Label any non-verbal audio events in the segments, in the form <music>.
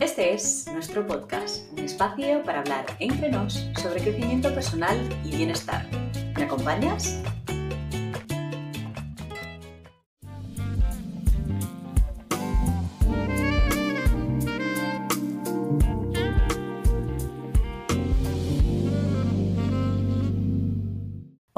Este es nuestro podcast, un espacio para hablar entre nos sobre crecimiento personal y bienestar. ¿Me acompañas?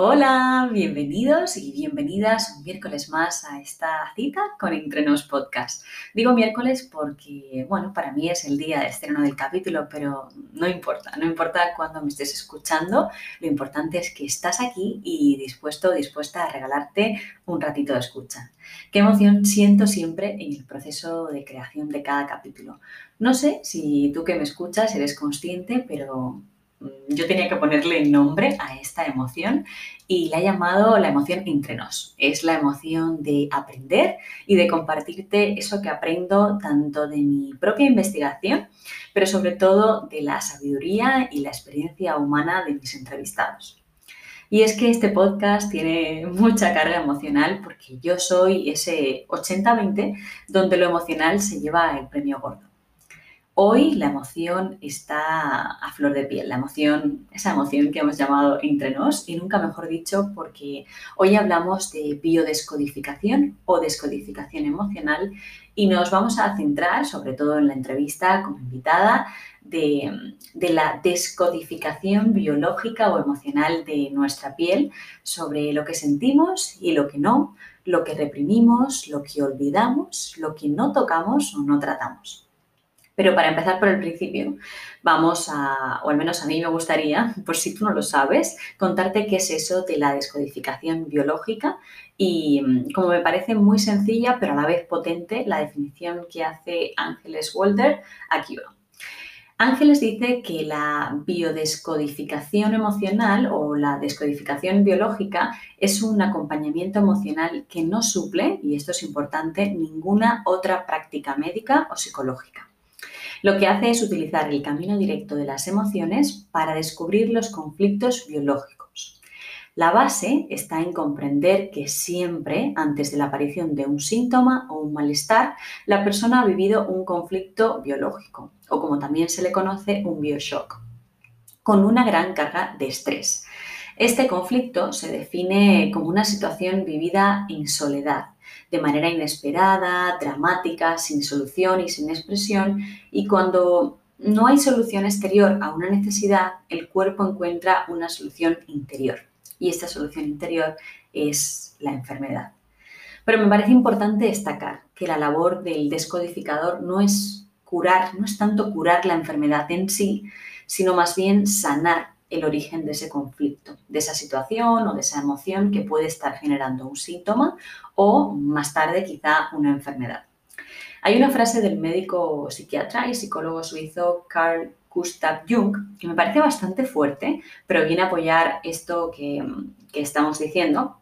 Hola, bienvenidos y bienvenidas un miércoles más a esta cita con Entrenos Podcast. Digo miércoles porque, bueno, para mí es el día de estreno del capítulo, pero no importa, no importa cuándo me estés escuchando, lo importante es que estás aquí y dispuesto, dispuesta a regalarte un ratito de escucha. Qué emoción siento siempre en el proceso de creación de cada capítulo. No sé si tú que me escuchas eres consciente, pero yo tenía que ponerle nombre a esta emoción y la he llamado la emoción entre nos. Es la emoción de aprender y de compartirte eso que aprendo tanto de mi propia investigación, pero sobre todo de la sabiduría y la experiencia humana de mis entrevistados. Y es que este podcast tiene mucha carga emocional porque yo soy ese 80-20 donde lo emocional se lleva el premio gordo. Hoy la emoción está a flor de piel, la emoción, esa emoción que hemos llamado entre nos y nunca mejor dicho porque hoy hablamos de biodescodificación o descodificación emocional y nos vamos a centrar, sobre todo en la entrevista como invitada, de, la descodificación biológica o emocional de nuestra piel sobre lo que sentimos y lo que no, lo que reprimimos, lo que olvidamos, lo que no tocamos o no tratamos. Pero para empezar por el principio, vamos a, o al menos a mí me gustaría, <laughs> por si tú no lo sabes, contarte qué es eso de la descodificación biológica y mm, como me parece muy sencilla, pero a la vez potente, la definición que hace Ángeles Walter, aquí va. Ángeles dice que la biodescodificación emocional o la descodificación biológica es un acompañamiento emocional que no suple, y esto es importante, ninguna otra práctica médica o psicológica. Lo que hace es utilizar el camino directo de las emociones para descubrir los conflictos biológicos. La base está en comprender que siempre, antes de la aparición de un síntoma o un malestar, la persona ha vivido un conflicto biológico, o como también se le conoce, un bioshock, con una gran carga de estrés. Este conflicto se define como una situación vivida en soledad, de manera inesperada, dramática, sin solución y sin expresión, y cuando no hay solución exterior a una necesidad, el cuerpo encuentra una solución interior. Y esta solución interior es la enfermedad. Pero me parece importante destacar que la labor del descodificador no es curar, no es tanto curar la enfermedad en sí, sino más bien sanar el origen de ese conflicto, de esa situación o de esa emoción que puede estar generando un síntoma o más tarde quizá una enfermedad. Hay una frase del médico psiquiatra y psicólogo suizo Carl Gustav Jung que me parece bastante fuerte, pero viene a apoyar esto que, que estamos diciendo.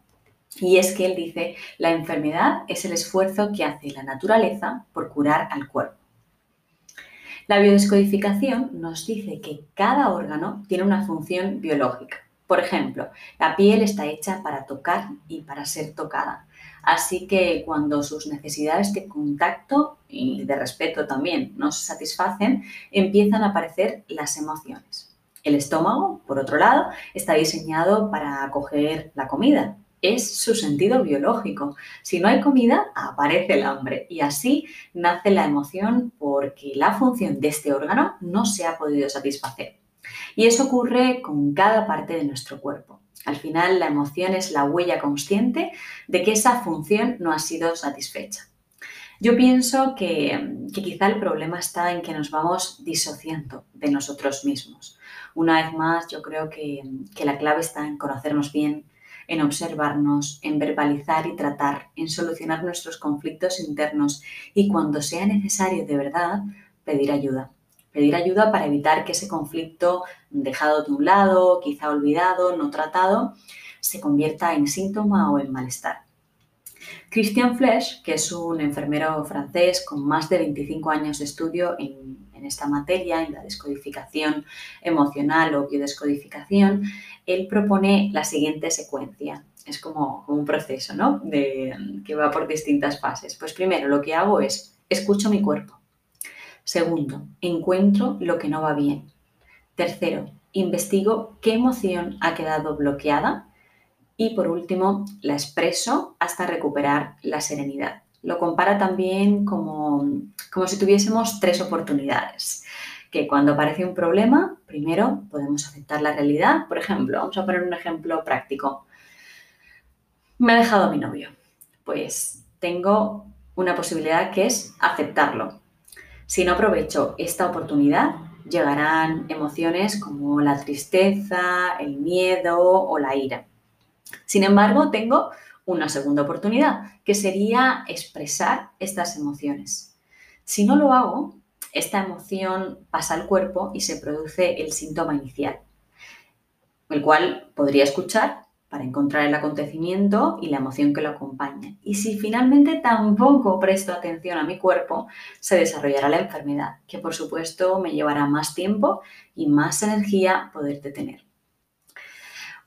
Y es que él dice, la enfermedad es el esfuerzo que hace la naturaleza por curar al cuerpo. La biodescodificación nos dice que cada órgano tiene una función biológica. Por ejemplo, la piel está hecha para tocar y para ser tocada. Así que cuando sus necesidades de contacto y de respeto también no se satisfacen, empiezan a aparecer las emociones. El estómago, por otro lado, está diseñado para acoger la comida, es su sentido biológico. Si no hay comida, aparece el hambre y así nace la emoción porque la función de este órgano no se ha podido satisfacer. Y eso ocurre con cada parte de nuestro cuerpo. Al final, la emoción es la huella consciente de que esa función no ha sido satisfecha. Yo pienso que, quizá el problema está en que nos vamos disociando de nosotros mismos. Una vez más, yo creo que, que la clave está en conocernos bien, en observarnos, en verbalizar y tratar, en solucionar nuestros conflictos internos y cuando sea necesario de verdad, pedir ayuda. Pedir ayuda para evitar que ese conflicto dejado de un lado, quizá olvidado, no tratado, se convierta en síntoma o en malestar. Christian Flesch, que es un enfermero francés con más de 25 años de estudio en, en esta materia, en la descodificación emocional o biodescodificación, él propone la siguiente secuencia. Es como, un proceso, ¿no? De, que va por distintas fases. Pues primero lo que hago es escucho mi cuerpo. Segundo, encuentro lo que no va bien. Tercero, investigo qué emoción ha quedado bloqueada. Y por último, la expreso hasta recuperar la serenidad. Lo compara también como, como si tuviésemos tres oportunidades que cuando aparece un problema, primero podemos aceptar la realidad. Por ejemplo, vamos a poner un ejemplo práctico. Me ha dejado mi novio. Pues tengo una posibilidad que es aceptarlo. Si no aprovecho esta oportunidad, llegarán emociones como la tristeza, el miedo o la ira. Sin embargo, tengo una segunda oportunidad, que sería expresar estas emociones. Si no lo hago, esta emoción pasa al cuerpo y se produce el síntoma inicial, el cual podría escuchar para encontrar el acontecimiento y la emoción que lo acompaña. Y si finalmente tampoco presto atención a mi cuerpo, se desarrollará la enfermedad, que por supuesto me llevará más tiempo y más energía poder detener.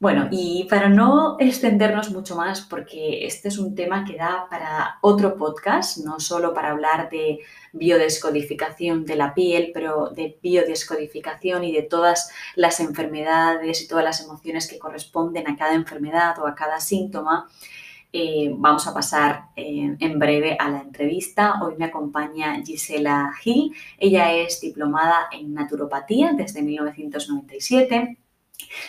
Bueno, y para no extendernos mucho más, porque este es un tema que da para otro podcast, no solo para hablar de biodescodificación de la piel, pero de biodescodificación y de todas las enfermedades y todas las emociones que corresponden a cada enfermedad o a cada síntoma, eh, vamos a pasar eh, en breve a la entrevista. Hoy me acompaña Gisela Gil. Ella es diplomada en naturopatía desde 1997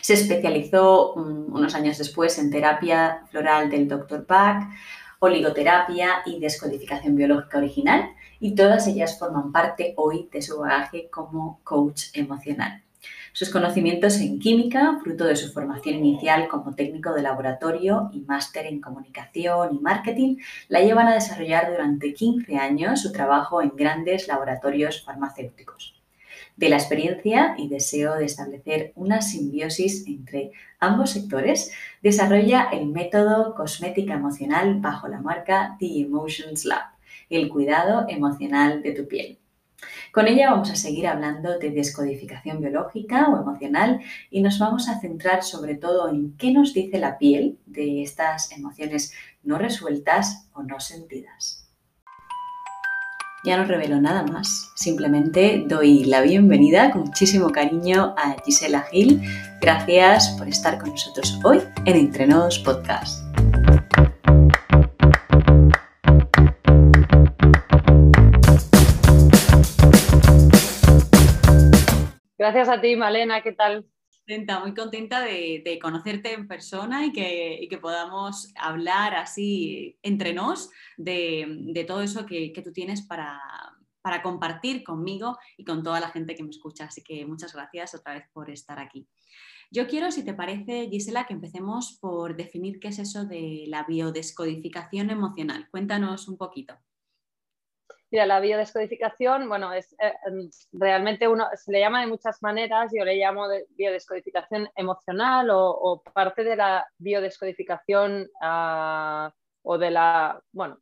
se especializó mm, unos años después en terapia floral del Dr. Bach, oligoterapia y descodificación biológica original y todas ellas forman parte hoy de su bagaje como coach emocional. Sus conocimientos en química, fruto de su formación inicial como técnico de laboratorio y máster en comunicación y marketing, la llevan a desarrollar durante 15 años su trabajo en grandes laboratorios farmacéuticos de la experiencia y deseo de establecer una simbiosis entre ambos sectores, desarrolla el método cosmética emocional bajo la marca The Emotions Lab, el cuidado emocional de tu piel. Con ella vamos a seguir hablando de descodificación biológica o emocional y nos vamos a centrar sobre todo en qué nos dice la piel de estas emociones no resueltas o no sentidas. Ya no revelo nada más, simplemente doy la bienvenida con muchísimo cariño a Gisela Gil. Gracias por estar con nosotros hoy en Entrenos Podcast. Gracias a ti, Malena, ¿qué tal? Muy contenta de, conocerte en persona y que, podamos hablar así entre nos de, todo eso que, tú tienes para, para, compartir conmigo y con toda la gente que me escucha. Así que muchas gracias otra vez por estar aquí. Yo quiero, si te parece, Gisela, que empecemos por definir qué es eso de la biodescodificación emocional. Cuéntanos un poquito. Mira, la biodescodificación, bueno, es eh, em, realmente uno se le llama de muchas maneras, yo le llamo de biodescodificación emocional o, parte de la biodescodificación ah, o de la, bueno,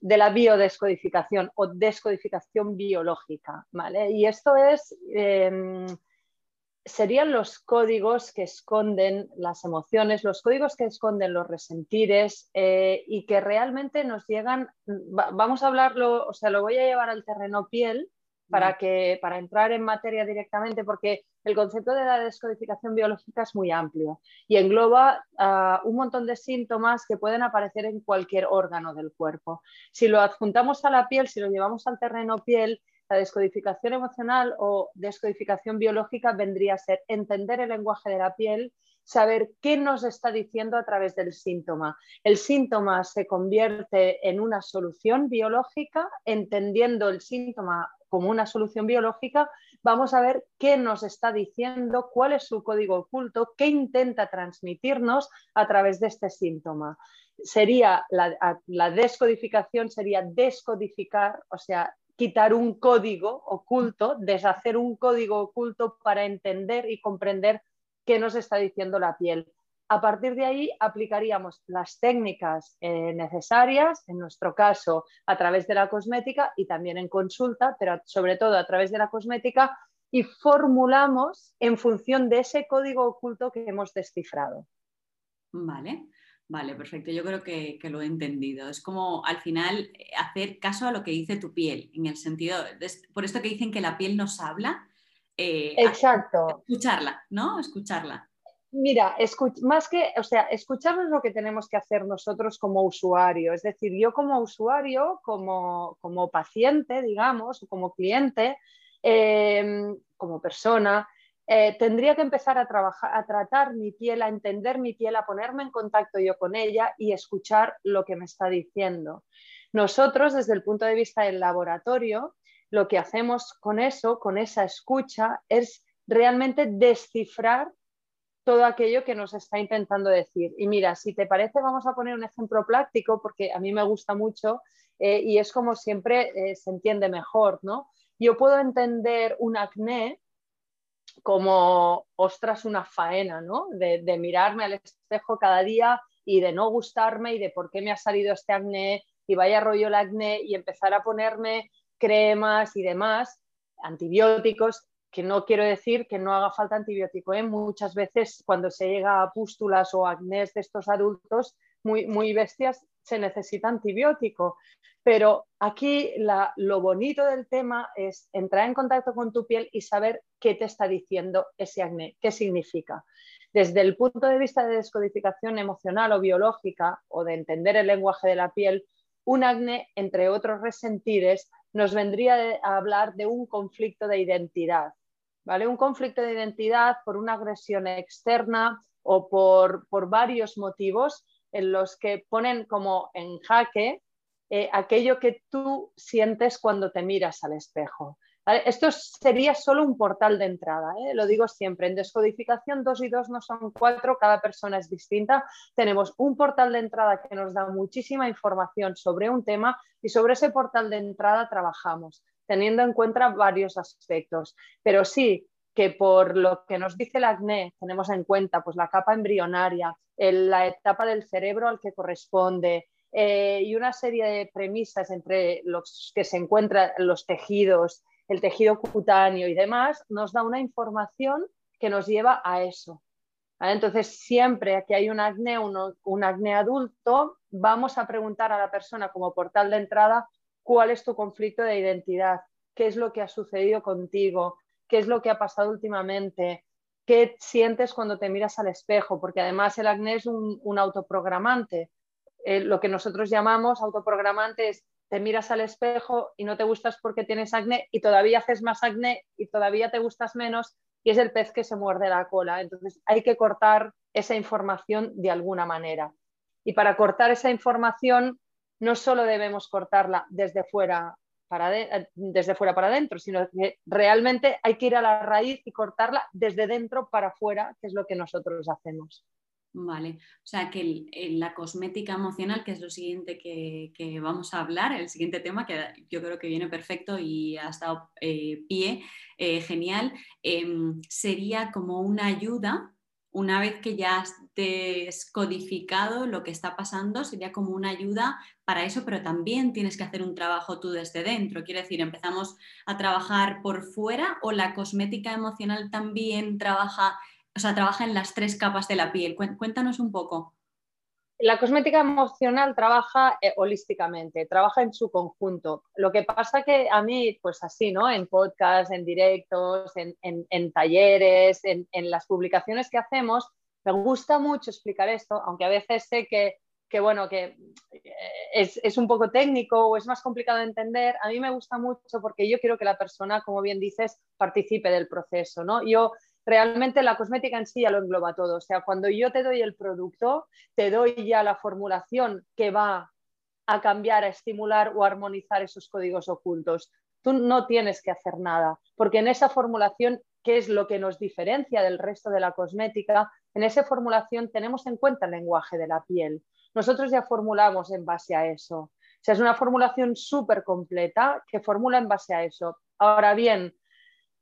de la biodescodificación o descodificación biológica, ¿vale? Y esto es em, serían los códigos que esconden las emociones, los códigos que esconden los resentires eh, y que realmente nos llegan, vamos a hablarlo, o sea, lo voy a llevar al terreno piel para, que, para entrar en materia directamente, porque el concepto de la descodificación biológica es muy amplio y engloba ah, un montón de síntomas que pueden aparecer en cualquier órgano del cuerpo. Si lo adjuntamos a la piel, si lo llevamos al terreno piel, la descodificación emocional o descodificación biológica vendría a ser entender el lenguaje de la piel, saber qué nos está diciendo a través del síntoma. El síntoma se convierte en una solución biológica, entendiendo el síntoma como una solución biológica, vamos a ver qué nos está diciendo, cuál es su código oculto, qué intenta transmitirnos a través de este síntoma. Sería la, la descodificación, sería descodificar, o sea, quitar un código oculto, deshacer un código oculto para entender y comprender qué nos está diciendo la piel. A partir de ahí aplicaríamos las técnicas eh, necesarias, en nuestro caso a través de la cosmética y también en consulta, pero sobre todo a través de la cosmética, y formulamos en función de ese código oculto que hemos descifrado. Vale. Vale, perfecto. Yo creo que, lo he entendido. Es como al final eh, hacer caso a lo que dice tu piel, en el sentido, por esto que dicen que la piel nos habla. Eh, Exacto. Escucharla, ¿no? Escucharla. Mira, más que, o sea, escuchar es lo que tenemos que hacer nosotros como usuario. Es decir, yo como usuario, como, como paciente, digamos, o como cliente, em, como persona, eh, tendría que empezar a trabajar, a tratar mi piel, a entender mi piel, a ponerme en contacto yo con ella y escuchar lo que me está diciendo. Nosotros, desde el punto de vista del laboratorio, lo que hacemos con eso, con esa escucha, es realmente descifrar todo aquello que nos está intentando decir. Y mira, si te parece, vamos a poner un ejemplo práctico porque a mí me gusta mucho eh, y es como siempre eh, se entiende mejor, ¿no? Yo puedo entender un acné como, ostras, una faena, ¿no? De, mirarme al espejo cada día y de no gustarme y de por qué me ha salido este acné y vaya rollo el acné y empezar a ponerme cremas y demás, antibióticos, que no quiero decir que no haga falta antibiótico. ¿eh? Muchas veces cuando se llega a pústulas o acné de estos adultos muy, muy bestias, se necesita antibiótico. Pero aquí lo bonito del tema es entrar en contacto con tu piel y saber qué te está diciendo ese acné, qué significa. Desde el punto de vista de descodificación emocional o biológica o de entender el lenguaje de la piel, un acné, entre otros resentires, nos vendría a hablar de un conflicto de identidad. ¿vale? Un conflicto de identidad por una agresión externa o por, por varios motivos en los que ponen como en jaque eh, aquello que tú sientes cuando te miras al espejo. Esto sería solo un portal de entrada, ¿eh? lo digo siempre. En descodificación 2 y 2 no son 4, cada persona es distinta. Tenemos un portal de entrada que nos da muchísima información sobre un tema y sobre ese portal de entrada trabajamos, teniendo en cuenta varios aspectos. Pero sí, que por lo que nos dice el acné tenemos en cuenta pues, la capa embrionaria, la etapa del cerebro al que corresponde eh, y una serie de premisas entre los que se encuentran los tejidos, el tejido cutáneo y demás, nos da una información que nos lleva a eso. Entonces, siempre que hay un acné, un acné adulto, vamos a preguntar a la persona como portal de entrada cuál es tu conflicto de identidad, qué es lo que ha sucedido contigo, qué es lo que ha pasado últimamente, qué sientes cuando te miras al espejo, porque además el acné es un, autoprogramante. Eh, lo que nosotros llamamos autoprogramante es te miras al espejo y no te gustas porque tienes acné y todavía haces más acné y todavía te gustas menos y es el pez que se muerde la cola. Entonces hay que cortar esa información de alguna manera. Y para cortar esa información no solo debemos cortarla desde fuera eh, desde fuera para adentro, sino que realmente hay que ir a la raíz y cortarla desde dentro para afuera, que es lo que nosotros hacemos. Vale, o sea que la cosmética emocional, que es lo siguiente que, vamos a hablar, el siguiente tema que yo creo que viene perfecto y ha estado eh, pie, eh, genial, em, sería como una ayuda una vez que ya has descodificado lo que está pasando, sería como una ayuda para eso, pero también tienes que hacer un trabajo tú desde dentro. Quiere decir, empezamos a trabajar por fuera o la cosmética emocional también trabaja, o sea, trabaja en las tres capas de la piel. Cuéntanos un poco. La cosmética emocional trabaja eh, holísticamente, trabaja en su conjunto. Lo que pasa que a mí, pues así, ¿no? En podcast, en directos, en, talleres, en, las publicaciones que hacemos, me gusta mucho explicar esto, aunque a veces sé que, bueno, que eh, es, es, un poco técnico o es más complicado de entender. A mí me gusta mucho porque yo quiero que la persona, como bien dices, participe del proceso, ¿no? Yo realmente la cosmética en sí ya lo engloba todo. O sea, cuando yo te doy el producto, te doy ya la formulación que va a cambiar, a estimular o armonizar esos códigos ocultos. Tú no tienes que hacer nada, porque en esa formulación, que es lo que nos diferencia del resto de la cosmética, en esa formulación tenemos en cuenta el lenguaje de la piel. Nosotros ya formulamos en base a eso. O sea, es una formulación súper completa que formula en base a eso. Ahora bien,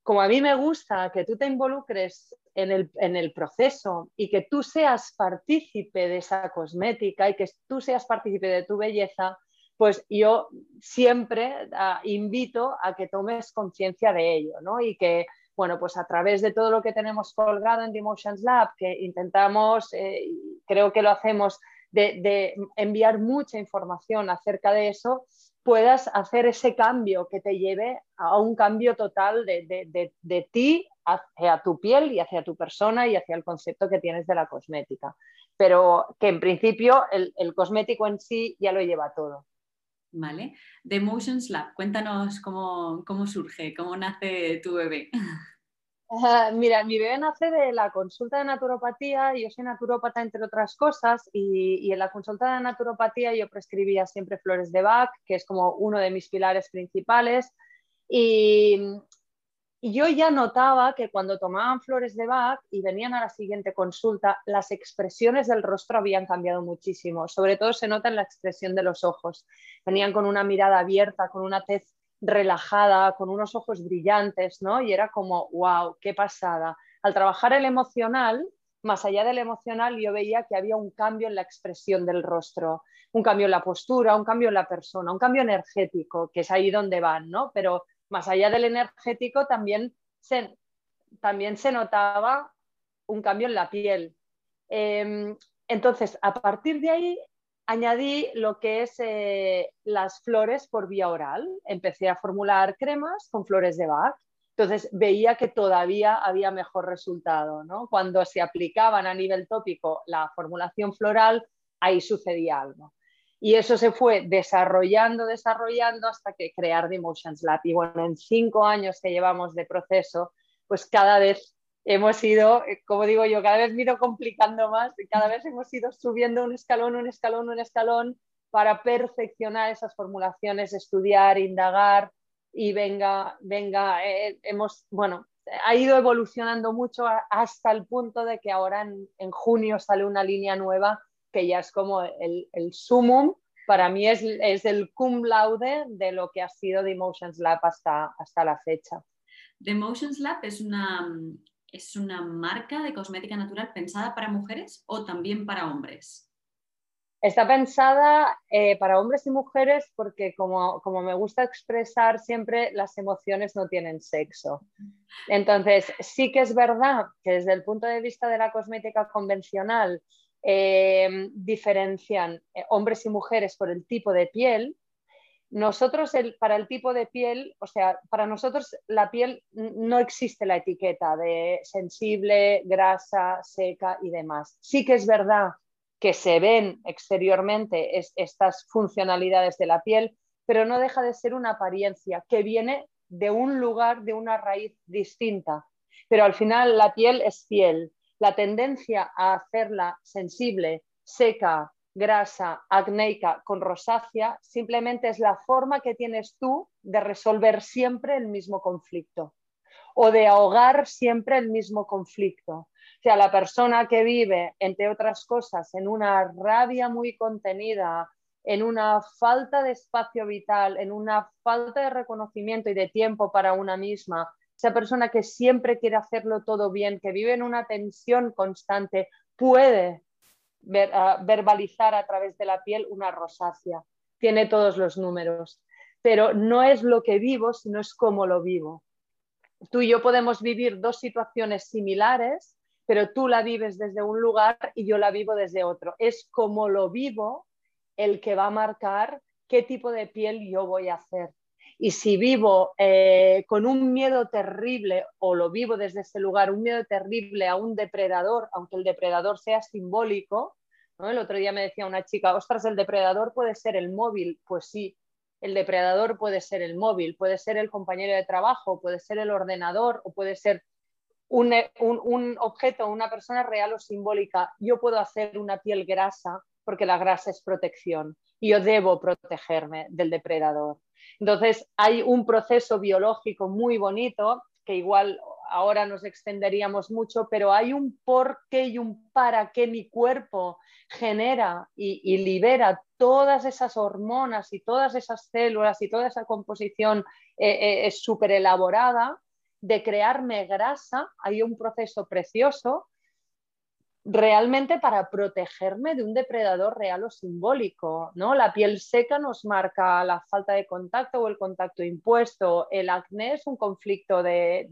como a mí me gusta que tú te involucres en el, proceso y que tú seas partícipe de esa cosmética y que tú seas partícipe de tu belleza, pues yo siempre ah, invito a que tomes conciencia de ello, ¿no? Y que, bueno, pues a través de todo lo que tenemos colgado en The Emotions Lab, que intentamos, eh, creo que lo hacemos de, enviar mucha información acerca de eso, puedas hacer ese cambio que te lleve a un cambio total de, ti hacia tu piel y hacia tu persona y hacia el concepto que tienes de la cosmética. Pero que en principio el, el cosmético en sí ya lo lleva todo. ¿Vale? The Emotions Lab, cuéntanos cómo, cómo surge, cómo nace tu bebé. <laughs> mira, mi bebé nace de la consulta de naturopatía, yo soy naturópata entre otras cosas y, en la consulta de naturopatía yo prescribía siempre flores de Bach, que es como uno de mis pilares principales y, yo ya notaba que cuando tomaban flores de Bach y venían a la siguiente consulta, las expresiones del rostro habían cambiado muchísimo, sobre todo se nota en la expresión de los ojos, venían con una mirada abierta, con una tez relajada, con unos ojos brillantes, ¿no? Y era como, wow, qué pasada. Al trabajar el emocional, más allá del emocional, yo veía que había un cambio en la expresión del rostro, un cambio en la postura, un cambio en la persona, un cambio energético, que es ahí donde van, ¿no? Pero más allá del energético también se, también se notaba un cambio en la piel. Em, entonces, a partir de ahí añadí lo que es eh, las flores por vía oral. Empecé a formular cremas con flores de Bach. Entonces veía que todavía había mejor resultado. ¿no? Cuando se aplicaban a nivel tópico la formulación floral, ahí sucedía algo. Y eso se fue desarrollando, desarrollando hasta que crear The Emotions Lab. Y bueno, en cinco años que llevamos de proceso, pues cada vez hemos ido, eh, como digo yo, cada vez me ido complicando más, cada vez hemos ido subiendo un escalón, un escalón, un escalón para perfeccionar esas formulaciones, estudiar, indagar y venga, venga, eh, hemos, bueno, ha ido evolucionando mucho hasta el punto de que ahora en, junio sale una línea nueva que ya es como el, el sumum, para mí es, es, el cum laude de lo que ha sido The Emotions Lab hasta, hasta la fecha. The Emotions Lab es una, ¿Es una marca de cosmética natural pensada para mujeres o también para hombres? Está pensada eh, para hombres y mujeres porque como, como, me gusta expresar siempre, las emociones no tienen sexo. Entonces, sí que es verdad que desde el punto de vista de la cosmética convencional eh, diferencian eh, hombres y mujeres por el tipo de piel, nosotros, para el tipo de piel, o sea, para nosotros la piel no existe la etiqueta de sensible, grasa, seca y demás. Sí que es verdad que se ven exteriormente estas funcionalidades de la piel, pero no deja de ser una apariencia que viene de un lugar, de una raíz distinta. Pero al final la piel es piel. La tendencia a hacerla sensible, seca, grasa, acnéica con rosácea, simplemente es la forma que tienes tú de resolver siempre el mismo conflicto o de ahogar siempre el mismo conflicto. O sea, la persona que vive, entre otras cosas, en una rabia muy contenida, en una falta de espacio vital, en una falta de reconocimiento y de tiempo para una misma, esa persona que siempre quiere hacerlo todo bien, que vive en una tensión constante, puede verbalizar a través de la piel una rosácea. Tiene todos los números, pero no es lo que vivo, sino es cómo lo vivo. Tú y yo podemos vivir dos situaciones similares, pero tú la vives desde un lugar y yo la vivo desde otro. Es como lo vivo el que va a marcar qué tipo de piel yo voy a hacer. Y si vivo eh, con un miedo terrible o lo vivo desde ese lugar, un miedo terrible a un depredador, aunque el depredador sea simbólico, el otro día me decía una chica, ostras, el depredador puede ser el móvil. Pues sí, el depredador puede ser el móvil, puede ser el compañero de trabajo, puede ser el ordenador o puede ser un, un, un objeto, una persona real o simbólica. Yo puedo hacer una piel grasa porque la grasa es protección y yo debo protegerme del depredador. Entonces, hay un proceso biológico muy bonito que igual ahora nos extenderíamos mucho, pero hay un por qué y un para qué mi cuerpo genera y, libera todas esas hormonas y todas esas células y toda esa composición eh, eh, súper elaborada de crearme grasa. Hay un proceso precioso realmente para protegerme de un depredador real o simbólico. ¿no? La piel seca nos marca la falta de contacto o el contacto impuesto. El acné es un conflicto de,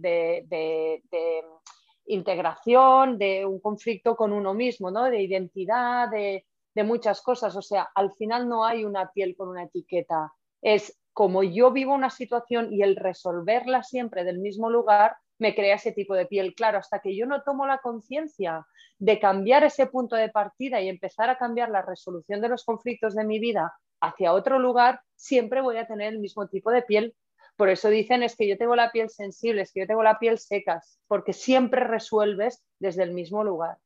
integración, de un conflicto con uno mismo, ¿no? de identidad, de, de muchas cosas. O sea, al final no hay una piel con una etiqueta. Es como yo vivo una situación y el resolverla siempre del mismo lugar me crea ese tipo de piel. Claro, hasta que yo no tomo la conciencia de cambiar ese punto de partida y empezar a cambiar la resolución de los conflictos de mi vida hacia otro lugar, siempre voy a tener el mismo tipo de piel. Por eso dicen es que yo tengo la piel sensible, es que yo tengo la piel secas, porque siempre resuelves desde el mismo lugar.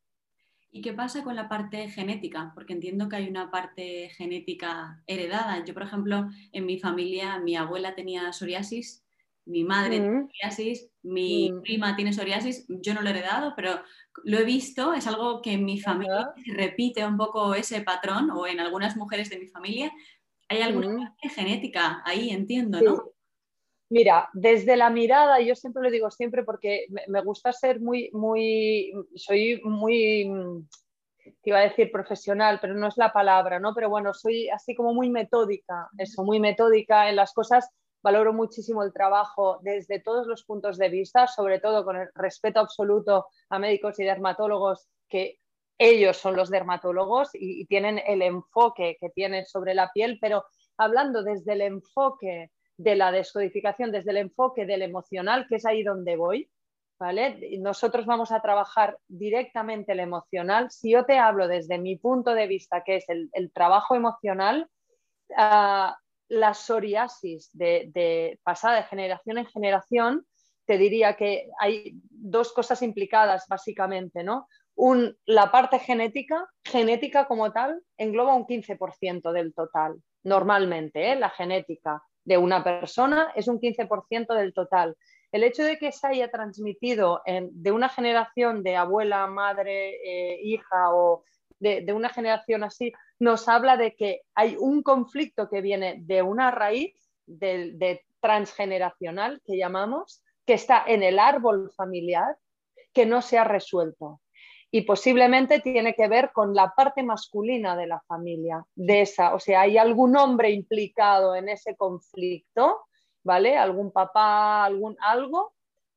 ¿Y qué pasa con la parte genética? Porque entiendo que hay una parte genética heredada. Yo, por ejemplo, en mi familia, mi abuela tenía psoriasis, mi madre tiene mm. psoriasis, mi mm. prima tiene psoriasis, yo no lo he heredado, pero lo he visto, es algo que en mi familia repite un poco ese patrón, o en algunas mujeres de mi familia. Hay alguna mm. parte genética ahí, entiendo, ¿no? Mira, desde la mirada, yo siempre lo digo siempre porque me, gusta ser muy, muy, soy muy, te iba a decir profesional, pero no es la palabra, ¿no? Pero bueno, soy así como muy metódica, eso, muy metódica en las cosas. Valoro muchísimo el trabajo desde todos los puntos de vista, sobre todo con el respeto absoluto a médicos y dermatólogos que ellos son los dermatólogos y, tienen el enfoque que tienen sobre la piel, pero hablando desde el enfoque de la descodificación desde el enfoque del emocional, que es ahí donde voy, ¿vale? Nosotros vamos a trabajar directamente el emocional. Si yo te hablo desde mi punto de vista, que es el, trabajo emocional, ah, la psoriasis de, pasada de generación en generación, te diría que hay dos cosas implicadas básicamente, ¿no? la parte genética, genética como tal, engloba un 15% del total, normalmente, ¿eh? la genética de una persona es un 15% del total. El hecho de que se haya transmitido de una generación de abuela, madre, eh, hija o de, una generación así, nos habla de que hay un conflicto que viene de una raíz de transgeneracional que llamamos, que está en el árbol familiar, que no se ha resuelto y posiblemente tiene que ver con la parte masculina de la familia, de esa, o sea, hay algún hombre implicado en ese conflicto, ¿vale? Algún papá, algún algo,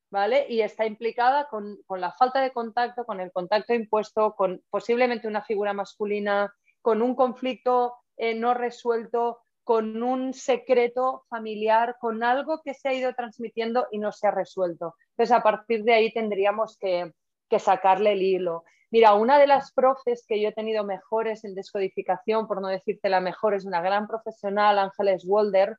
¿vale? Y está implicada con, la falta de contacto, con el contacto impuesto, con posiblemente una figura masculina, con un conflicto eh, no resuelto, con un secreto familiar, con algo que se ha ido transmitiendo y no se ha resuelto. Entonces, a partir de ahí tendríamos que, que sacarle el hilo. Mira, una de las profes que yo he tenido mejores en descodificación, por no decirte la mejor, es una gran profesional, Ángeles Walder,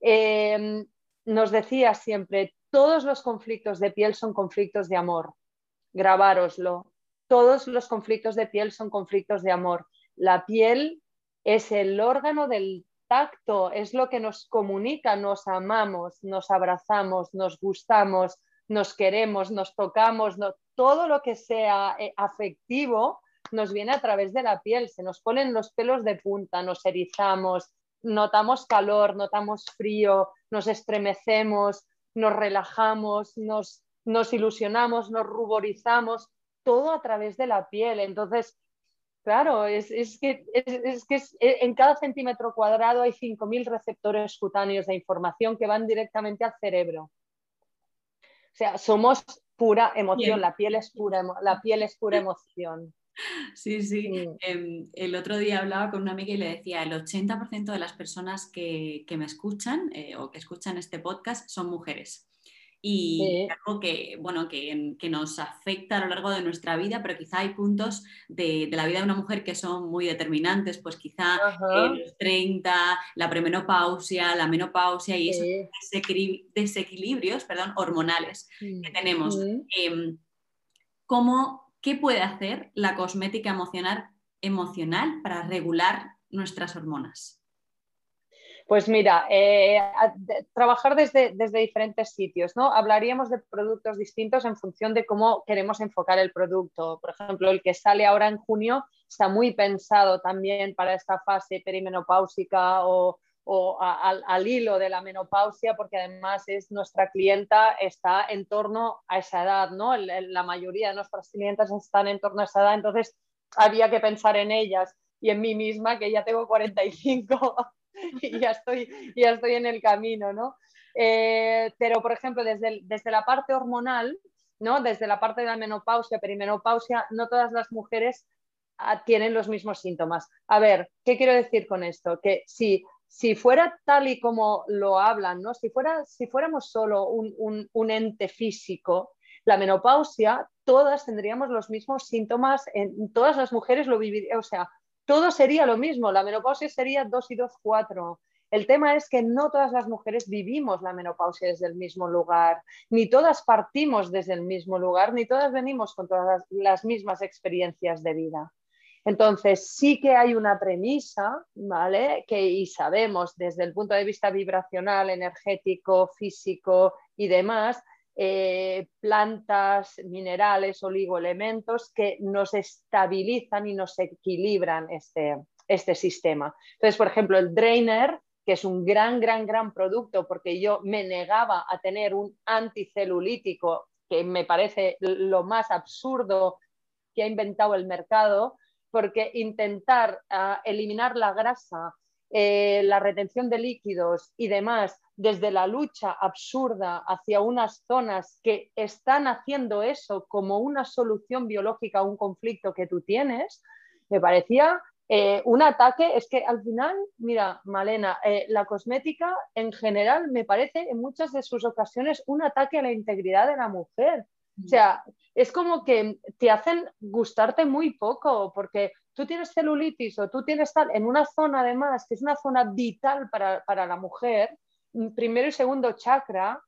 em, nos decía siempre, todos los conflictos de piel son conflictos de amor. Grabároslo. Todos los conflictos de piel son conflictos de amor. La piel es el órgano del tacto, es lo que nos comunica, nos amamos, nos abrazamos, nos gustamos, nos queremos, nos tocamos, todo lo que sea eh, afectivo nos viene a través de la piel, se nos ponen los pelos de punta, nos erizamos, notamos calor, notamos frío, nos estremecemos, nos relajamos, nos, nos ilusionamos, nos ruborizamos, todo a través de la piel. Entonces, claro, es, que, es, que eh, en cada centímetro cuadrado hay 5.000 receptores cutáneos de información que van directamente al cerebro. O sea, somos pura emoción, la piel, es pura, la piel es pura emoción. Sí, sí. Em, el otro día hablaba con una amiga y le decía, el 80% de las personas que, me escuchan eh, o que escuchan este podcast son mujeres. Y algo que, bueno, que, nos afecta a lo largo de nuestra vida, pero quizá hay puntos de, la vida de una mujer que son muy determinantes, pues quizá los 30, la premenopausia, la menopausia y esos desequilibrios perdón, hormonales que tenemos. Em, ¿cómo, ¿Qué puede hacer la cosmética emocional, para regular nuestras hormonas? Pues mira, eh, trabajar desde, desde, diferentes sitios, ¿no? Hablaríamos de productos distintos en función de cómo queremos enfocar el producto. Por ejemplo, el que sale ahora en junio está muy pensado también para esta fase perimenopáusica o, al, hilo de la menopausia, porque además es nuestra clienta está en torno a esa edad, ¿no? La mayoría de nuestras clientas están en torno a esa edad, entonces había que pensar en ellas y en mí misma, que ya tengo 45 <laughs> y ya estoy, ya estoy en el camino, ¿no? Eh, pero, por ejemplo, desde, desde la parte hormonal, ¿no? Desde la parte de la menopausia, perimenopausia, no todas las mujeres ah, tienen los mismos síntomas. A ver, ¿qué quiero decir con esto? Que si, si fuera tal y como lo hablan, ¿no? si, fuera, si fuéramos solo un, un ente físico, la menopausia, todas tendríamos los mismos síntomas, en todas las mujeres lo vivirían, o sea, todo sería lo mismo, la menopausia sería 2 y 2, 4. El tema es que no todas las mujeres vivimos la menopausia desde el mismo lugar, ni todas partimos desde el mismo lugar, ni todas venimos con todas las, mismas experiencias de vida. Entonces, sí que hay una premisa, ¿vale? Que y sabemos desde el punto de vista vibracional, energético, físico y demás, eh, plantas, minerales, oligoelementos que nos estabilizan y nos equilibran este, este sistema. Entonces, por ejemplo, el Drainer, que es un gran, gran, gran producto porque yo me negaba a tener un anticelulítico, que me parece lo más absurdo que ha inventado el mercado, porque intentar ah, eliminar la grasa, eh, la retención de líquidos y demás desde la lucha absurda hacia unas zonas que están haciendo eso como una solución biológica a un conflicto que tú tienes, me parecía eh, un ataque. Es que al final, mira, Malena, eh, la cosmética en general me parece en muchas de sus ocasiones un ataque a la integridad de la mujer. O sea, es como que te hacen gustarte muy poco, porque tú tienes celulitis o tú tienes tal, en una zona además que es una zona vital para, para la mujer, primero y segundo chakra,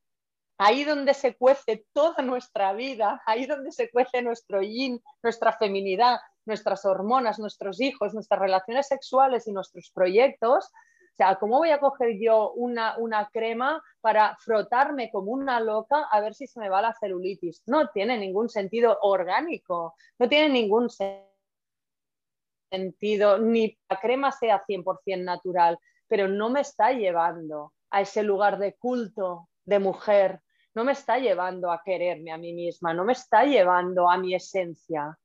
ahí donde se cuece toda nuestra vida, ahí donde se cuece nuestro yin, nuestra feminidad, nuestras hormonas, nuestros hijos, nuestras relaciones sexuales y nuestros proyectos. O sea, ¿cómo voy a coger yo una, una crema para frotarme como una loca a ver si se me va la celulitis? No tiene ningún sentido orgánico, no tiene ningún sentido, ni la crema sea 100% natural, pero no me está llevando a ese lugar de culto de mujer, no me está llevando a quererme a mí misma, no me está llevando a mi esencia.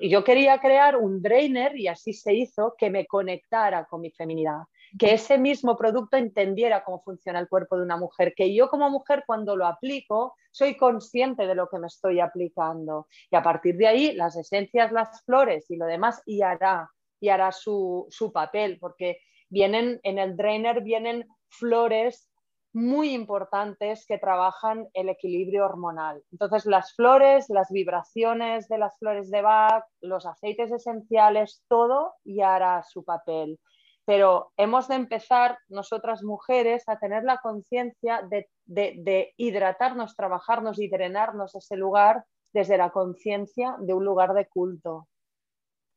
yo quería crear un drainer y así se hizo que me conectara con mi feminidad, que ese mismo producto entendiera cómo funciona el cuerpo de una mujer, que yo como mujer cuando lo aplico soy consciente de lo que me estoy aplicando y a partir de ahí las esencias, las flores y lo demás y hará, y hará su, su papel, porque vienen en el drainer vienen flores muy importantes que trabajan el equilibrio hormonal. Entonces, las flores, las vibraciones de las flores de Bach, los aceites esenciales, todo ya hará su papel. Pero hemos de empezar nosotras mujeres a tener la conciencia de, de hidratarnos, trabajarnos y drenarnos ese lugar desde la conciencia de un lugar de culto.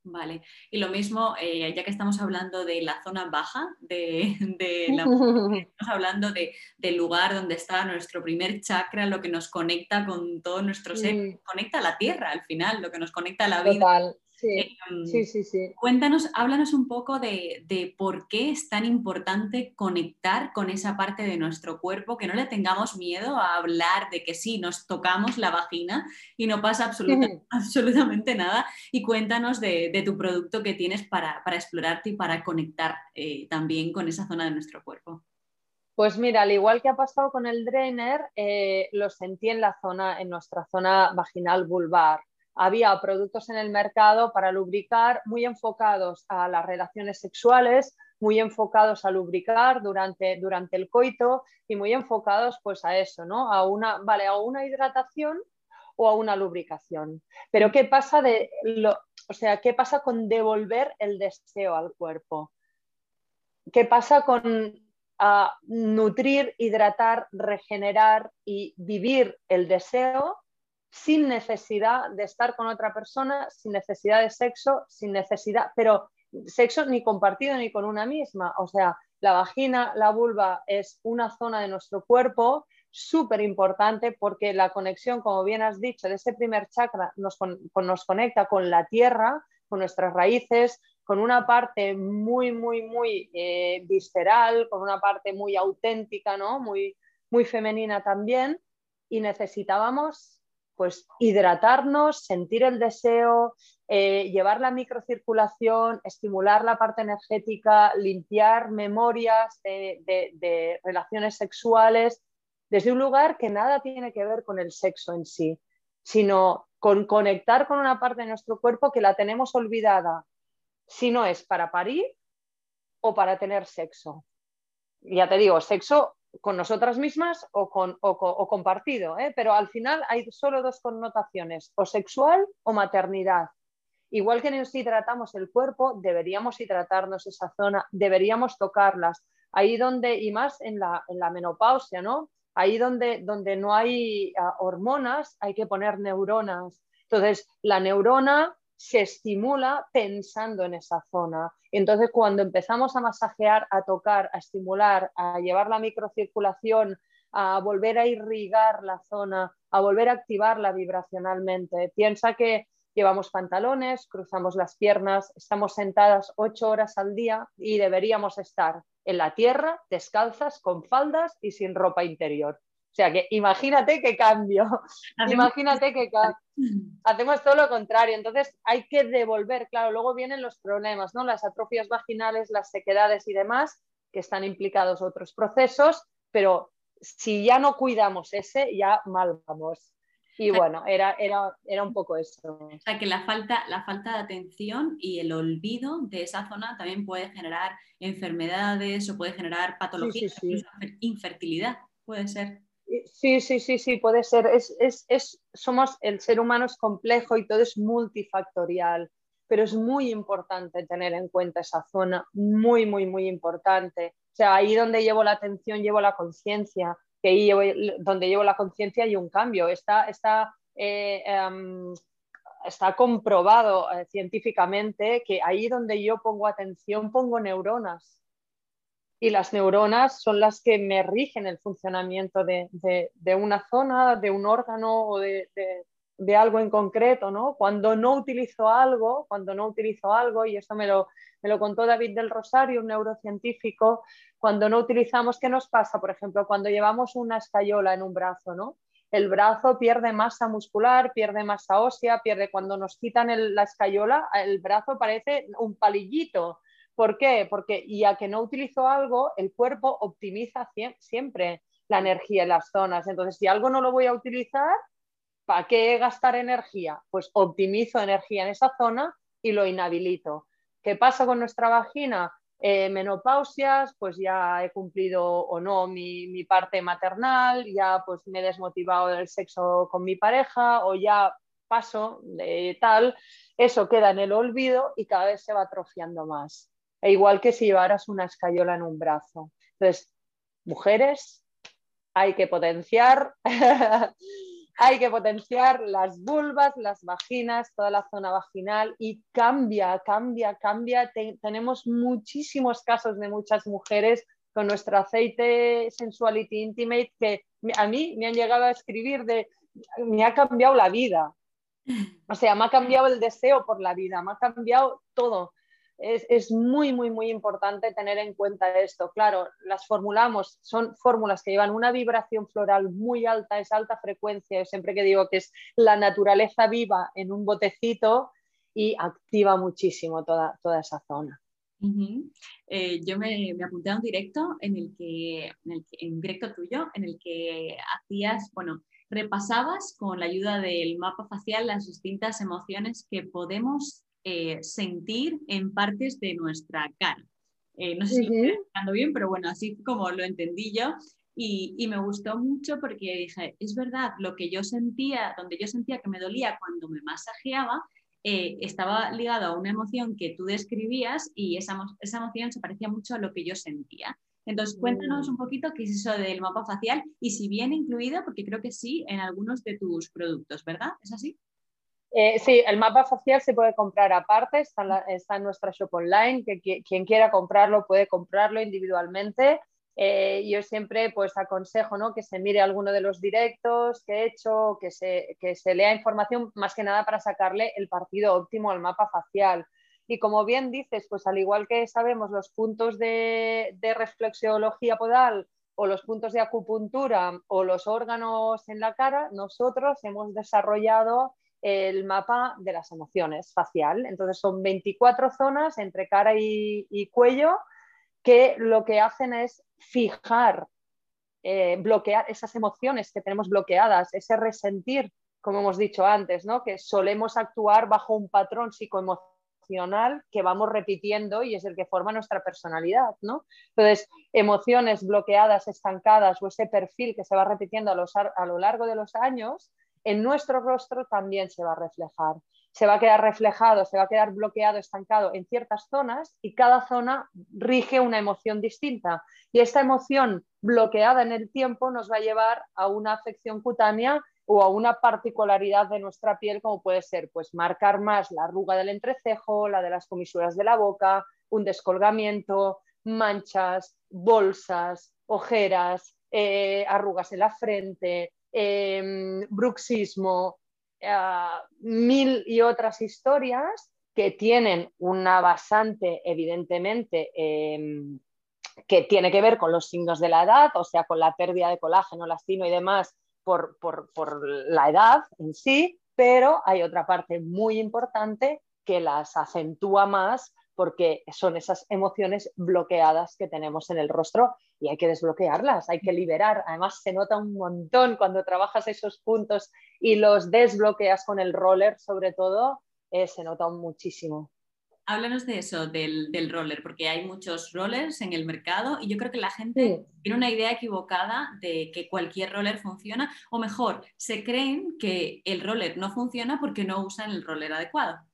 Vale, y lo mismo, eh, ya que estamos hablando de la zona baja de, la <laughs> estamos hablando de, del lugar donde está nuestro primer chakra, lo que nos conecta con todo nuestro ser, conecta a la tierra al final, lo que nos conecta a la vida. Sí, sí, sí, Cuéntanos, háblanos un poco de, por qué es tan importante conectar con esa parte de nuestro cuerpo, que no le tengamos miedo a hablar de que sí, nos tocamos la vagina y no pasa <laughs> absolutamente nada. Y cuéntanos de, tu producto que tienes para, explorarte y para conectar eh, también con esa zona de nuestro cuerpo. Pues mira, al igual que ha pasado con el drainer, eh, lo sentí en la zona, en nuestra zona vaginal vulvar había productos en el mercado para lubricar muy enfocados a las relaciones sexuales, muy enfocados a lubricar durante, durante el coito y muy enfocados pues a eso, ¿no? A una, vale, a una hidratación o a una lubricación. Pero ¿qué pasa de lo, o sea, qué pasa con devolver el deseo al cuerpo? ¿Qué pasa con nutrir, hidratar, regenerar y vivir el deseo sin necesidad de estar con otra persona, sin necesidad de sexo, sin necesidad, pero sexo ni compartido ni con una misma. O sea, la vagina, la vulva es una zona de nuestro cuerpo súper importante porque la conexión, como bien has dicho, de ese primer chakra nos, nos conecta con la tierra, con nuestras raíces, con una parte muy, muy, muy eh, visceral, con una parte muy auténtica, ¿no? muy, muy femenina también. Y necesitábamos pues hidratarnos, sentir el deseo, eh, llevar la microcirculación, estimular la parte energética, limpiar memorias de, relaciones sexuales desde un lugar que nada tiene que ver con el sexo en sí. sino con conectar con una parte de nuestro cuerpo que la tenemos olvidada, si no es para parir o para tener sexo. Ya te digo, sexo con nosotras mismas o, con, o, compartido, ¿eh? pero al final hay solo dos connotaciones, o sexual o maternidad. Igual que nos hidratamos el cuerpo, deberíamos hidratarnos esa zona, deberíamos tocarlas. Ahí donde, y más en la, en la menopausia, ¿no? Ahí donde, donde no hay ah, hormonas, hay que poner neuronas. Entonces, la neurona se estimula pensando en esa zona. Entonces, cuando empezamos a masajear, a tocar, a estimular, a llevar la microcirculación, a volver a irrigar la zona, a volver a activarla vibracionalmente, piensa que llevamos pantalones, cruzamos las piernas, estamos sentadas ocho horas al día y deberíamos estar en la tierra, descalzas, con faldas y sin ropa interior. O sea que imagínate qué cambio, imagínate que hacemos todo lo contrario. Entonces hay que devolver, claro, luego vienen los problemas, ¿no? Las atrofias vaginales, las sequedades y demás, que están implicados otros procesos, pero si ya no cuidamos ese, ya mal vamos. Y bueno, era, era, era un poco eso. O sea, que la falta, la falta de atención y el olvido de esa zona también puede generar enfermedades o puede generar patologías, infertilidad, puede ser. Sí, sí, sí, sí, puede ser. Es, es, es, somos, el ser humano es complejo y todo es multifactorial, pero es muy importante tener en cuenta esa zona, muy, muy, muy importante. O sea, ahí donde llevo la atención, llevo la conciencia, que ahí donde llevo la conciencia hay un cambio. Está, está, eh, em, está comprobado eh, científicamente que ahí donde yo pongo atención, pongo neuronas y las neuronas son las que me rigen el funcionamiento de, una zona, de un órgano o de, algo en concreto, ¿no? Cuando no utilizo algo, cuando no utilizo algo, y esto me lo, me lo contó David del Rosario, un neurocientífico, cuando no utilizamos, ¿qué nos pasa? Por ejemplo, cuando llevamos una escayola en un brazo, ¿no? El brazo pierde masa muscular, pierde masa ósea, pierde cuando nos quitan la escayola, el brazo parece un palillito, ¿Por qué? Porque ya que no utilizo algo, el cuerpo optimiza siempre la energía en las zonas. Entonces, si algo no lo voy a utilizar, ¿para qué gastar energía? Pues optimizo energía en esa zona y lo inhabilito. ¿Qué pasa con nuestra vagina? Eh, menopausias, pues ya he cumplido o no mi, mi, parte maternal, ya pues me he desmotivado del sexo con mi pareja o ya paso de tal, eso queda en el olvido y cada vez se va atrofiando más e igual que si llevaras una escayola en un brazo. Entonces, mujeres, hay que potenciar, <laughs> hay que potenciar las vulvas, las vaginas, toda la zona vaginal y cambia, cambia, cambia. tenemos muchísimos casos de muchas mujeres con nuestro aceite Sensuality Intimate que a mí me han llegado a escribir de, me ha cambiado la vida. <laughs> O sea, me ha cambiado el deseo por la vida, me ha cambiado todo es, muy, muy, muy importante tener en cuenta esto. Claro, las formulamos, son fórmulas que llevan una vibración floral muy alta, es alta frecuencia. Siempre que digo que es la naturaleza viva en un botecito y activa muchísimo toda, toda esa zona. Eh, yo me, apunté a un directo en el que, en el en directo tuyo, en el que hacías, bueno, repasabas con la ayuda del mapa facial las distintas emociones que podemos eh, sentir en partes de nuestra cara. Eh, no sé si estoy explicando bien, pero bueno, así como lo entendí yo. Y, me gustó mucho porque dije, es verdad, lo que yo sentía, donde yo sentía que me dolía cuando me masajeaba, eh, estaba ligado a una emoción que tú describías y esa, esa, emoción se parecía mucho a lo que yo sentía. Entonces, cuéntanos mm. un poquito qué es eso del mapa facial y si viene incluido, porque creo que sí, en algunos de tus productos, ¿verdad? ¿Es así? Eh, sí, el mapa facial se puede comprar aparte, está en, nuestra shop online, que, quien quiera comprarlo puede comprarlo individualmente. Eh, yo siempre pues aconsejo ¿no? que se mire alguno de los directos que he hecho, que se, que se lea información más que nada para sacarle el partido óptimo al mapa facial. Y como bien dices, pues al igual que sabemos los puntos de, de reflexiología podal o los puntos de acupuntura o los órganos en la cara, nosotros hemos desarrollado el mapa de las emociones facial. Entonces son 24 zonas entre cara y, cuello que lo que hacen es fijar, eh, bloquear esas emociones que tenemos bloqueadas, ese resentir como hemos dicho antes, ¿no? que solemos actuar bajo un patrón psicoemocional que vamos repitiendo y es el que forma nuestra personalidad. ¿no? Entonces, emociones bloqueadas, estancadas o ese perfil que se va repitiendo a, lo largo de los años, en nuestro rostro también se va a reflejar. Se va a quedar reflejado, se va a quedar bloqueado, estancado en ciertas zonas y cada zona rige una emoción distinta. Y esta emoción bloqueada en el tiempo nos va a llevar a una afección cutánea o a una particularidad de nuestra piel como puede ser pues marcar más la arruga del entrecejo, la de las comisuras de la boca, un descolgamiento, manchas, bolsas, ojeras, eh, arrugas en la frente, em, bruxismo, eh, mil y otras historias que tienen una basante evidentemente em, que tiene que ver con los signos de la edad, o sea, con la pérdida de colágeno, elastino y demás por, la edad en sí, pero hay otra parte muy importante que las acentúa más porque son esas emociones bloqueadas que tenemos en el rostro y hay que desbloquearlas, hay que liberar. Además, se nota un montón cuando trabajas esos puntos y los desbloqueas con el roller, sobre todo, eh, se nota muchísimo. Háblanos de eso, del, roller, porque hay muchos rollers en el mercado y yo creo que la gente tiene una idea equivocada de que cualquier roller funciona, o mejor, se creen que el roller no funciona porque no usan el roller adecuado.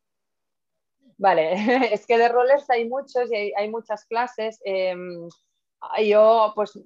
Vale, <laughs> es que de rollers hay muchos y hay, muchas clases. Em, yo pues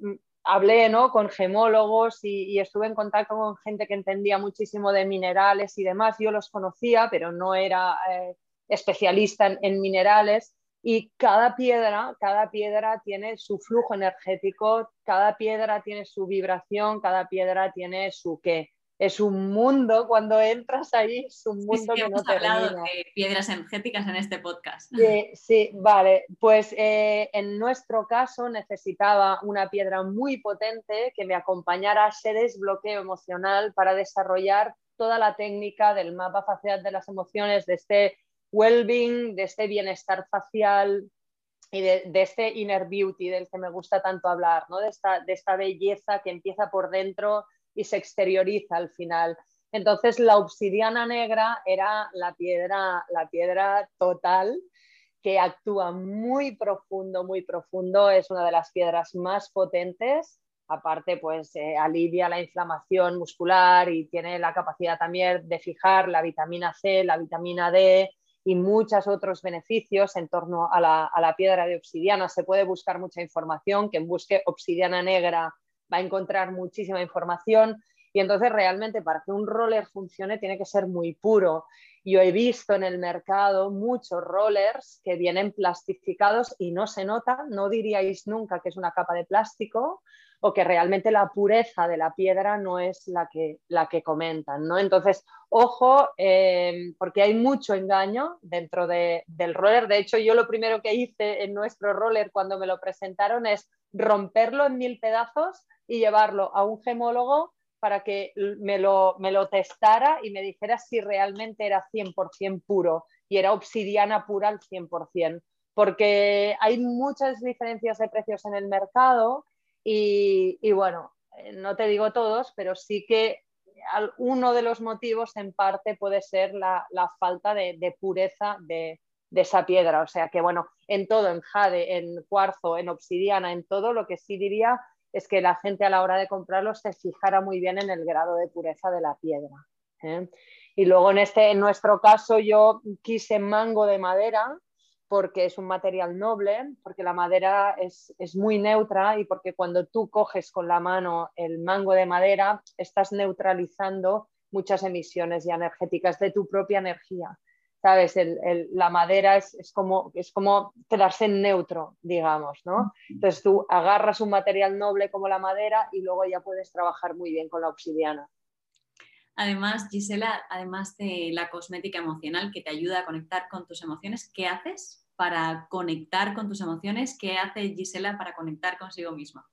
hablé ¿no? con gemólogos y, estuve en contacto con gente que entendía muchísimo de minerales y demás. Yo los conocía, pero no era... Eh, especialista en, minerales y cada piedra, cada piedra tiene su flujo energético, cada piedra tiene su vibración, cada piedra tiene su qué. Es un mundo, cuando entras ahí, es un mundo que no hablado de piedras energéticas en este podcast. Sí, sí vale. Pues eh, en nuestro caso necesitaba una piedra muy potente que me acompañara a ese desbloqueo emocional para desarrollar toda la técnica del mapa facial de las emociones, de este well-being, de este bienestar facial y de, este inner beauty del que me gusta tanto hablar, ¿no? de, esta, de esta belleza que empieza por dentro y se exterioriza al final. Entonces la obsidiana negra era la piedra, la piedra total que actúa muy profundo, muy profundo, es una de las piedras más potentes, aparte pues eh, alivia la inflamación muscular y tiene la capacidad también de fijar la vitamina C, la vitamina D, y muchos otros beneficios en torno a la, piedra de obsidiana. Se puede buscar mucha información, quien busque obsidiana negra va a encontrar muchísima información y entonces realmente para que un roller funcione tiene que ser muy puro. Yo he visto en el mercado muchos rollers que vienen plastificados y no se nota, no diríais nunca que es una capa de plástico o que realmente la pureza de la piedra no es la que, la que comentan. ¿no? Entonces, ojo, eh, porque hay mucho engaño dentro del roller. De hecho, yo lo primero que hice en nuestro roller cuando me lo presentaron es romperlo en mil pedazos y llevarlo a un gemólogo para que me lo, me lo testara y me dijera si realmente era 100% puro y era obsidiana pura al 100%, porque hay muchas diferencias de precios en el mercado y, bueno, eh, no te digo todos, pero sí que uno de los motivos en parte puede ser la, falta de, pureza de, esa piedra. O sea que bueno, en todo, en jade, en cuarzo, en obsidiana, en todo, lo que sí diría es que la gente a la hora de comprarlo se fijara muy bien en el grado de pureza de la piedra. ¿eh? Y luego en, este, en nuestro caso yo quise mango de madera, porque es un material noble, porque la madera es, muy neutra y porque cuando tú coges con la mano el mango de madera, estás neutralizando muchas emisiones ya energéticas de tu propia energía. ¿Sabes? la madera es, como, es como quedarse en neutro, digamos, ¿no? Entonces tú agarras un material noble como la madera y luego ya puedes trabajar muy bien con la obsidiana. Además, Gisela, además de la cosmética emocional que te ayuda a conectar con tus emociones, ¿qué haces para conectar con tus emociones? ¿Qué hace Gisela para conectar consigo misma?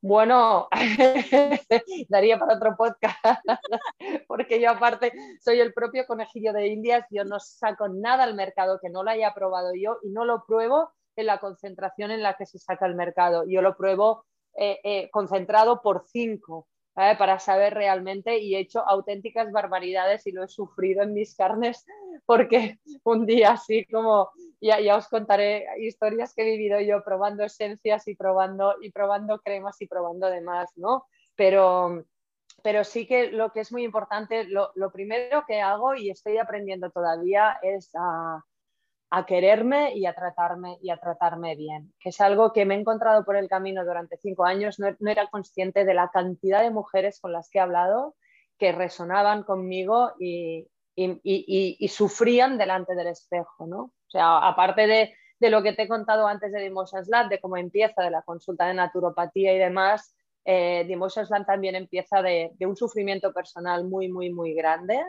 Bueno, <laughs> daría para otro podcast, <laughs> porque yo aparte soy el propio conejillo de Indias, yo no saco nada al mercado que no lo haya probado yo y no lo pruebo en la concentración en la que se saca el mercado, yo lo pruebo eh, eh, concentrado por cinco para saber realmente y he hecho auténticas barbaridades y lo he sufrido en mis carnes <laughs> porque un día así como ya, ya os contaré historias que he vivido yo probando esencias y probando, y probando cremas y probando demás, ¿no? Pero, pero sí que lo que es muy importante, lo, lo primero que hago y estoy aprendiendo todavía es a, a quererme y a tratarme y a tratarme bien, que es algo que me he encontrado por el camino durante cinco años. No, era consciente de la cantidad de mujeres con las que he hablado que resonaban conmigo y, y, sufrían delante del espejo, ¿no? O sea, aparte de, de, lo que te he contado antes de Dimotions Lab, de cómo empieza, de la consulta de naturopatía y demás, eh, Dimotions Lab también empieza de un sufrimiento personal muy, muy, muy grande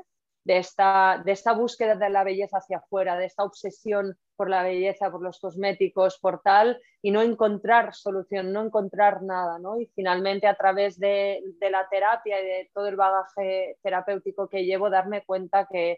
de esta, de esta búsqueda de la belleza hacia afuera, de esta obsesión por la belleza, por los cosméticos, por tal, y no encontrar solución, no encontrar nada, ¿no? Y finalmente a través de, la terapia y de todo el bagaje terapéutico que llevo, darme cuenta que,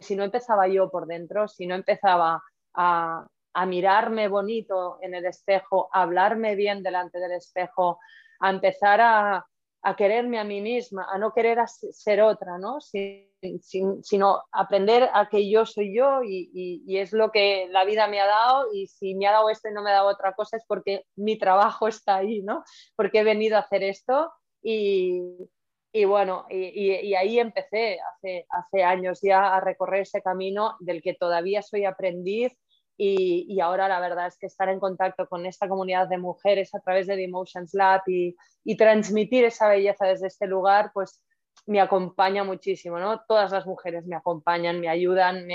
si no empezaba yo por dentro, si no empezaba a, a mirarme bonito en el espejo, a hablarme bien delante del espejo, a empezar a, a quererme a mí misma, a no querer ser otra, ¿no? sino aprender a que yo soy yo y, es lo que la vida me ha dado y si me ha dado esto y no me ha dado otra cosa es porque mi trabajo <laughs> está ahí, ¿no? Porque he venido a hacer esto y, bueno, y, ahí empecé hace, hace años ya a recorrer ese camino del que todavía soy aprendiz y, ahora la verdad es que estar en contacto con esta comunidad de mujeres a través de The Emotions Lab y, transmitir esa belleza desde este lugar, pues me acompaña muchísimo, ¿no? Todas las mujeres me acompañan, me ayudan,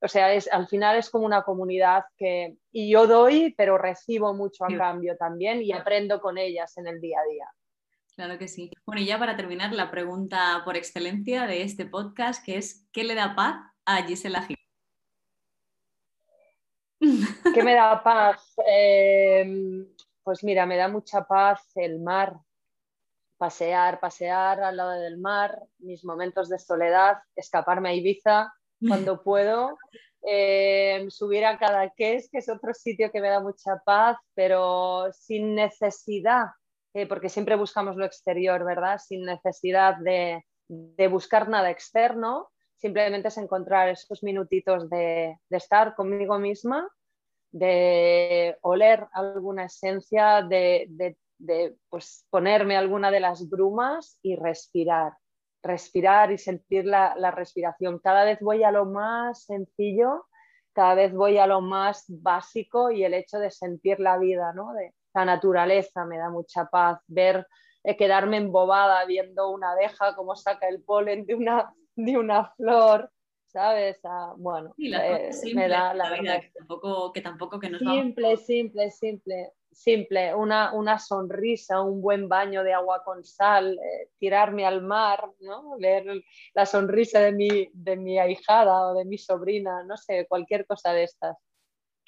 o sea, es, al final es como una comunidad que, y yo doy, pero recibo mucho a cambio también y aprendo con ellas en el día a día. Claro que sí. Bueno, y ya para terminar, la pregunta por excelencia de este podcast, que es, ¿qué le da paz a Gisela Gil? ¿Qué me da paz? Em, pues mira, me da mucha paz el mar, pasear, pasear al lado del mar, mis momentos de soledad, escaparme a Ibiza cuando <laughs> puedo, em, subir a Cadaqués, que es otro sitio que me da mucha paz, pero sin necesidad, eh, porque siempre buscamos lo exterior, ¿verdad? Sin necesidad de, de buscar nada externo, simplemente es encontrar esos minutitos de, estar conmigo misma, de oler alguna esencia, de, pues, ponerme alguna de las brumas y respirar, respirar y sentir la, respiración. Cada vez voy a lo más sencillo, cada vez voy a lo más básico y el hecho de sentir la vida, ¿no? de la naturaleza me da mucha paz, ver, eh, quedarme embobada viendo una abeja como saca el polen de una <laughs> de una flor, ¿sabes? Ah, bueno, eh, me da la vida, que tampoco que, tampoco que nos Simple, simple, simple, simple. Una, una, sonrisa, un buen baño de agua con sal, eh, tirarme al mar, ¿no? Ver la sonrisa de mi, de mi ahijada o de mi sobrina, no sé, cualquier cosa de estas.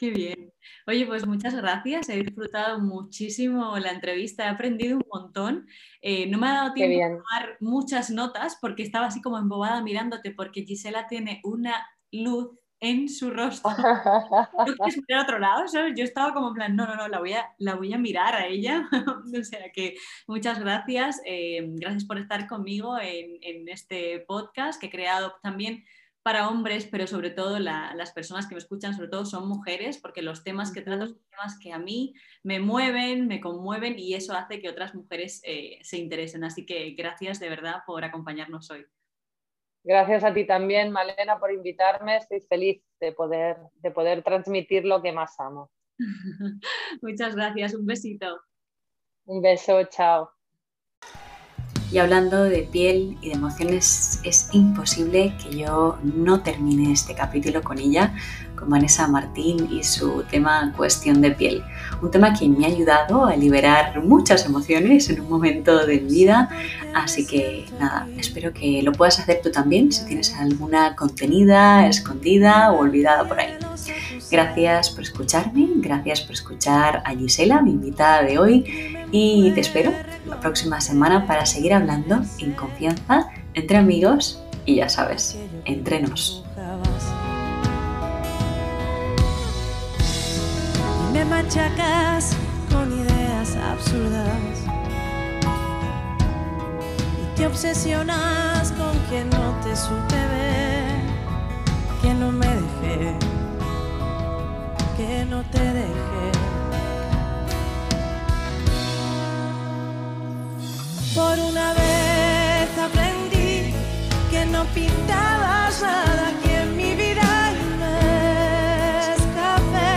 Qué bien. Oye, pues muchas gracias. He disfrutado muchísimo la entrevista, he aprendido un montón. Eh, no me ha dado tiempo de tomar muchas notas porque estaba así como embobada mirándote porque Gisela tiene una luz en su rostro. <laughs> ¿No quieres mirar a otro lado? Yo estaba como en plan, no, no, no, la voy a, la voy a mirar a ella. <laughs> o sea que muchas gracias. Eh, gracias por estar conmigo en, en este podcast que he creado también para hombres, pero sobre todo las personas que me escuchan, sobre todo son mujeres, porque los temas que trato son temas que a mí me mueven, me conmueven y eso hace que otras mujeres eh, se interesen. Así que gracias de verdad por acompañarnos hoy. Gracias a ti también, Malena, por invitarme. Estoy feliz de poder, de poder transmitir lo que más amo. <laughs> Muchas gracias. Un besito. Un beso. Chao. Y hablando de piel y de emociones, es imposible que yo no termine este capítulo con ella, con Vanessa Martín y su tema cuestión de piel. Un tema que me ha ayudado a liberar muchas emociones en un momento de mi vida. Así que nada, espero que lo puedas hacer tú también si tienes alguna contenida, escondida o olvidada por ahí. Gracias por escucharme, gracias por escuchar a Gisela, mi invitada de hoy, y te espero la próxima semana para seguir hablando en confianza entre amigos y ya sabes, entre nos. Me machacas con ideas absurdas y te obsesionas con quien no te supe ver, que no me dejé, que no te dejé. Por una vez aprendí que no pintabas nada aquí en mi vida y me escapé,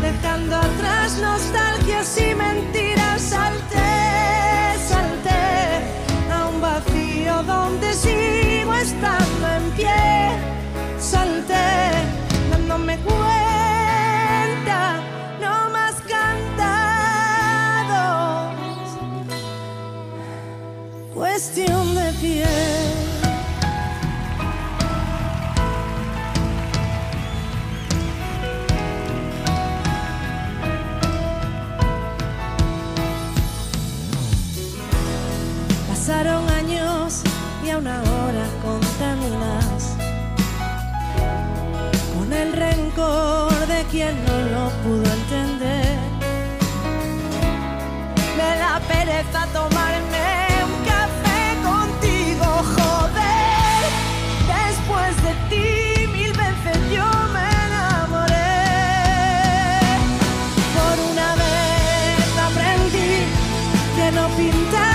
dejando atrás nostalgias y mentiras. Salté, salté a un vacío donde sigo estando en pie. pintar.